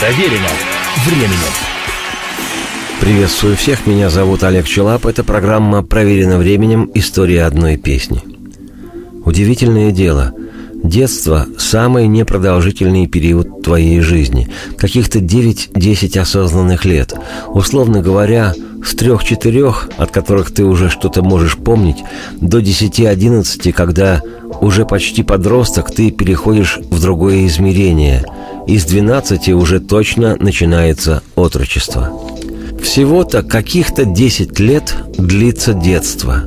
Проверено временем. Приветствую всех, меня зовут Олег Челап. Это программа «Проверено временем. История одной песни». Удивительное дело. Детство – самый непродолжительный период твоей жизни. Каких-то 9-10 осознанных лет. Условно говоря, с трех-четырех, от которых ты уже что-то можешь помнить, до 10-11, когда уже почти подросток, ты переходишь в другое измерение. Из 12 уже точно начинается отрочество. Всего-то каких-то 10 лет длится детство.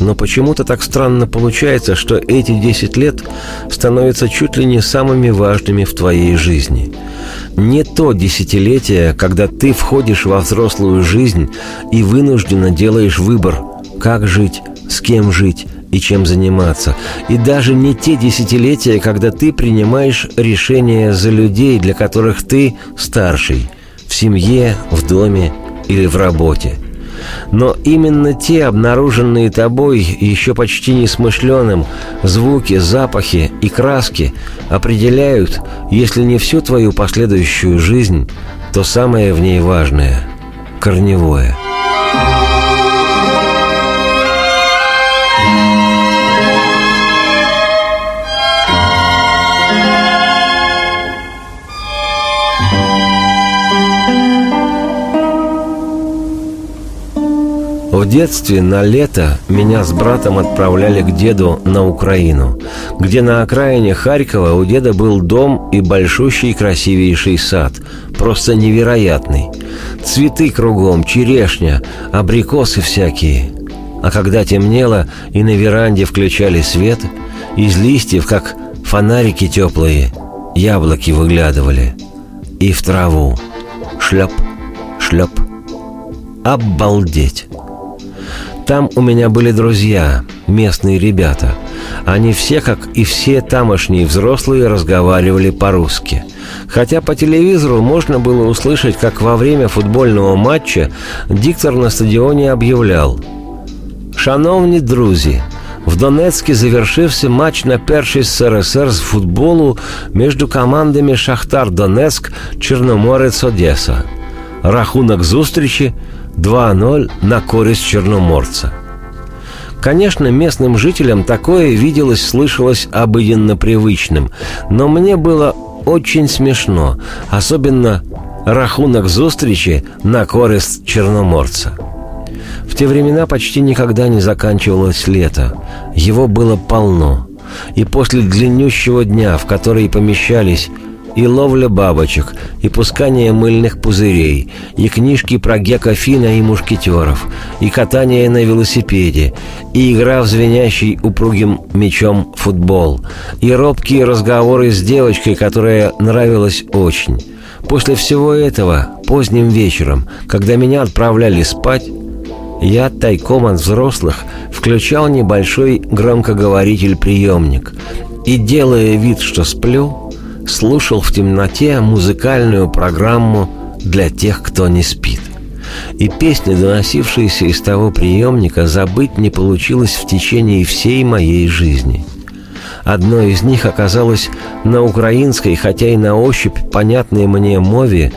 Но почему-то так странно получается, что эти 10 лет становятся чуть ли не самыми важными в твоей жизни. Не то десятилетие, когда ты входишь во взрослую жизнь и вынужденно делаешь выбор, как жить, с кем жить и чем заниматься. И даже не те десятилетия, когда ты принимаешь решения за людей, для которых ты старший, в семье, в доме или в работе. Но именно те, обнаруженные тобой еще почти несмышленым, звуки, запахи и краски определяют, если не всю твою последующую жизнь, то самое в ней важное – корневое – В детстве на лето меня с братом отправляли к деду на Украину, где на окраине Харькова у деда был дом и большущий красивейший сад, просто невероятный. Цветы кругом, черешня, абрикосы всякие. А когда темнело и на веранде включали свет, из листьев, как фонарики теплые, яблоки выглядывали. И в траву. Шлеп, шлеп. Обалдеть! Там у меня были друзья, местные ребята. Они все, как и все тамошние взрослые, разговаривали по-русски. Хотя по телевизору можно было услышать, как во время футбольного матча диктор на стадионе объявлял «Шановні друзі, в Донецке завершився матч на перший СРСР з футболу між командами Шахтар Донецк, Чорноморець Одеса. Рахунок зустрічі 2-0 на користь черноморца. Конечно, местным жителям такое виделось, слышалось обыденно привычным, но мне было очень смешно, особенно рахунок зустрічі на користь черноморца. В те времена почти никогда не заканчивалось лето. Его было полно. И после длиннющего дня, в который помещались и ловля бабочек, и пускание мыльных пузырей, и книжки про Гека Фина и мушкетеров, и катание на велосипеде, и игра в звенящий упругим мечом футбол, и робкие разговоры с девочкой, которая нравилась очень. После всего этого, поздним вечером, когда меня отправляли спать, я тайком от взрослых включал небольшой громкоговоритель-приемник и, делая вид, что сплю, слушал в темноте музыкальную программу для тех, кто не спит. И песни, доносившиеся из того приемника, забыть не получилось в течение всей моей жизни. Одной из них оказалась на украинской, хотя и на ощупь понятной мне мове,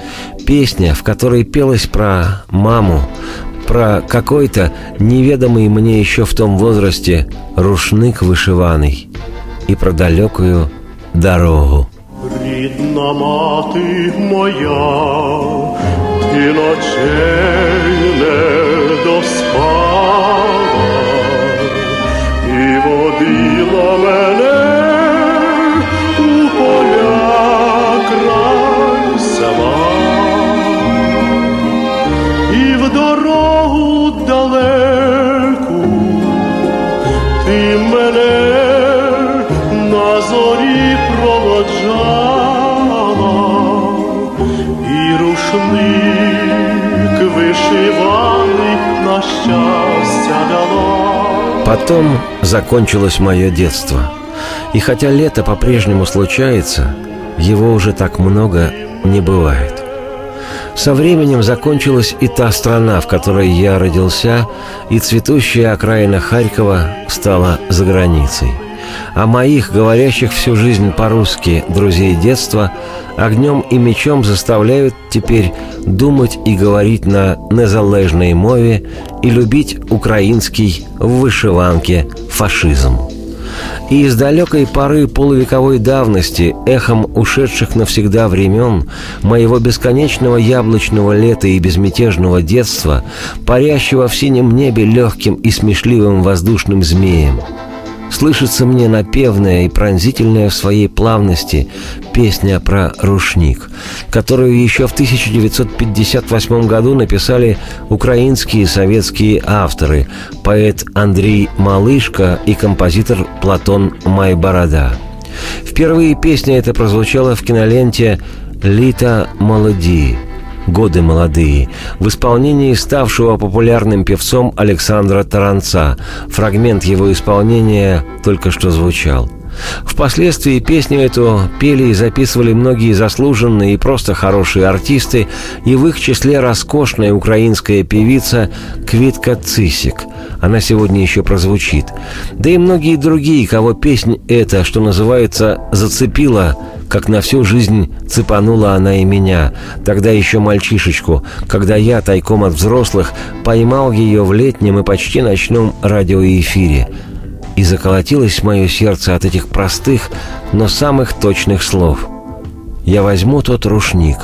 песня, в которой пелось про маму, про какой-то неведомый мне еще в том возрасте рушник вышиваный и про далекую дорогу. Рідна мати моя, ти ночей не доспала і водила мене у поля край і в дорогу далеку Потом закончилось мое детство. И хотя лето по-прежнему случается, его уже так много не бывает. Со временем закончилась и та страна, в которой я родился, и цветущая окраина Харькова стала за границей. А моих, говорящих всю жизнь по-русски, друзей детства, огнем и мечом заставляют теперь думать и говорить на незалежной мове и любить украинский в вышиванке фашизм. И из далекой поры полувековой давности, эхом ушедших навсегда времен, моего бесконечного яблочного лета и безмятежного детства, парящего в синем небе легким и смешливым воздушным змеем – слышится мне напевная и пронзительная в своей плавности песня про рушник, которую еще в 1958 году написали украинские советские авторы, поэт Андрей Малышко и композитор Платон Майборода. Впервые песня эта прозвучала в киноленте «Лита молоди», «Годы молодые» в исполнении ставшего популярным певцом Александра Таранца. Фрагмент его исполнения только что звучал. Впоследствии песню эту пели и записывали многие заслуженные и просто хорошие артисты, и в их числе роскошная украинская певица Квитка Цисик. Она сегодня еще прозвучит. Да и многие другие, кого песнь эта, что называется, зацепила – как на всю жизнь цепанула она и меня, тогда еще мальчишечку, когда я, тайком от взрослых, поймал ее в летнем и почти ночном радиоэфире. И заколотилось мое сердце от этих простых, но самых точных слов. Я возьму тот рушник,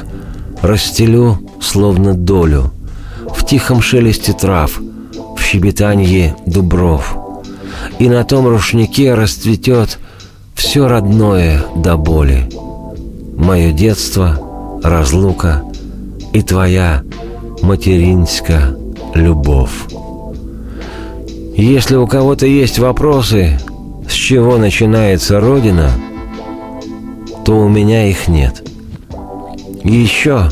расстелю, словно долю, в тихом шелесте трав, в щебетанье дубров. И на том рушнике расцветет все родное до боли. Мое детство, разлука и твоя материнская любовь. Если у кого-то есть вопросы, с чего начинается Родина, то у меня их нет. И еще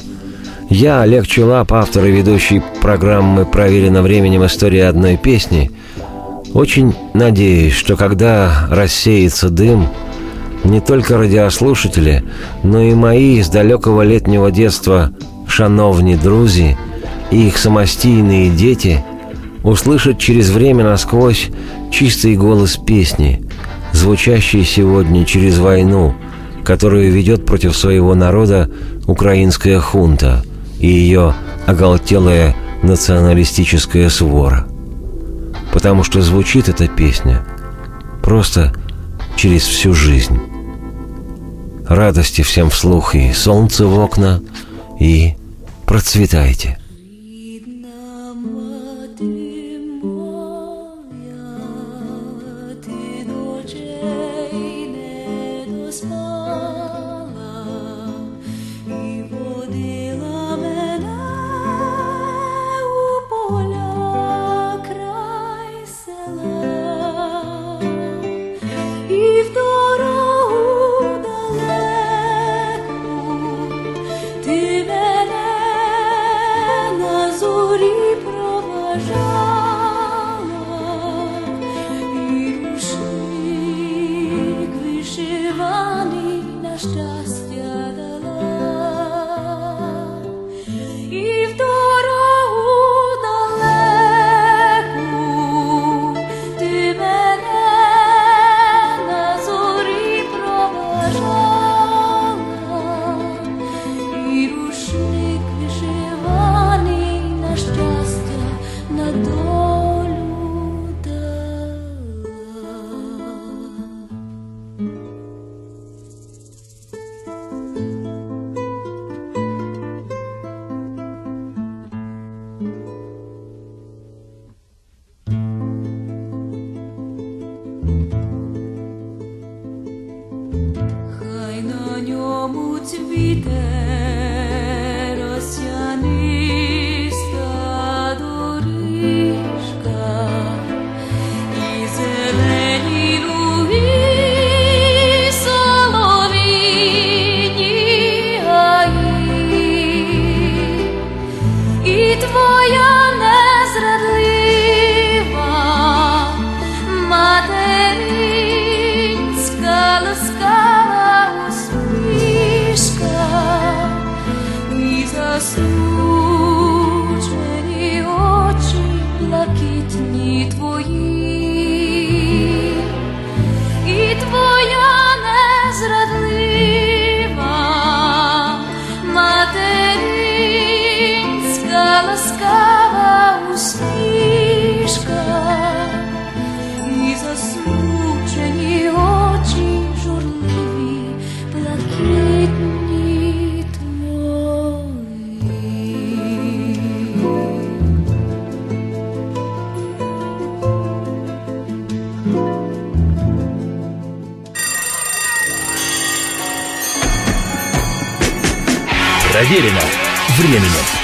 я, Олег Чулап, автор и ведущий программы «Проверено временем. История одной песни», очень надеюсь, что когда рассеется дым, не только радиослушатели, но и мои из далекого летнего детства шановни друзі и их самостийные дети услышат через время насквозь чистый голос песни, звучащий сегодня через войну, которую ведет против своего народа украинская хунта и ее оголтелая националистическая свора – потому что звучит эта песня просто через всю жизнь. Радости всем вслух и солнце в окна, и процветайте. Проверено временем.